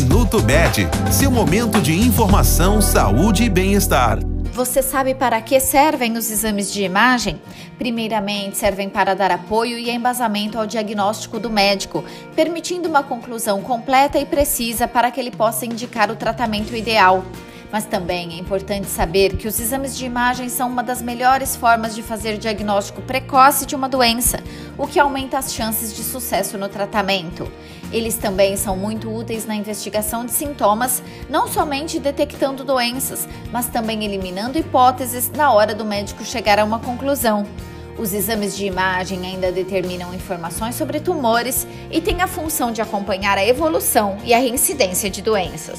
Minuto Med, seu momento de informação, saúde e bem-estar. Você sabe para que servem os exames de imagem? Primeiramente, servem para dar apoio e embasamento ao diagnóstico do médico, permitindo uma conclusão completa e precisa para que ele possa indicar o tratamento ideal. Mas também é importante saber que os exames de imagem são uma das melhores formas de fazer diagnóstico precoce de uma doença, o que aumenta as chances de sucesso no tratamento. Eles também são muito úteis na investigação de sintomas, não somente detectando doenças, mas também eliminando hipóteses na hora do médico chegar a uma conclusão. Os exames de imagem ainda determinam informações sobre tumores e têm a função de acompanhar a evolução e a reincidência de doenças.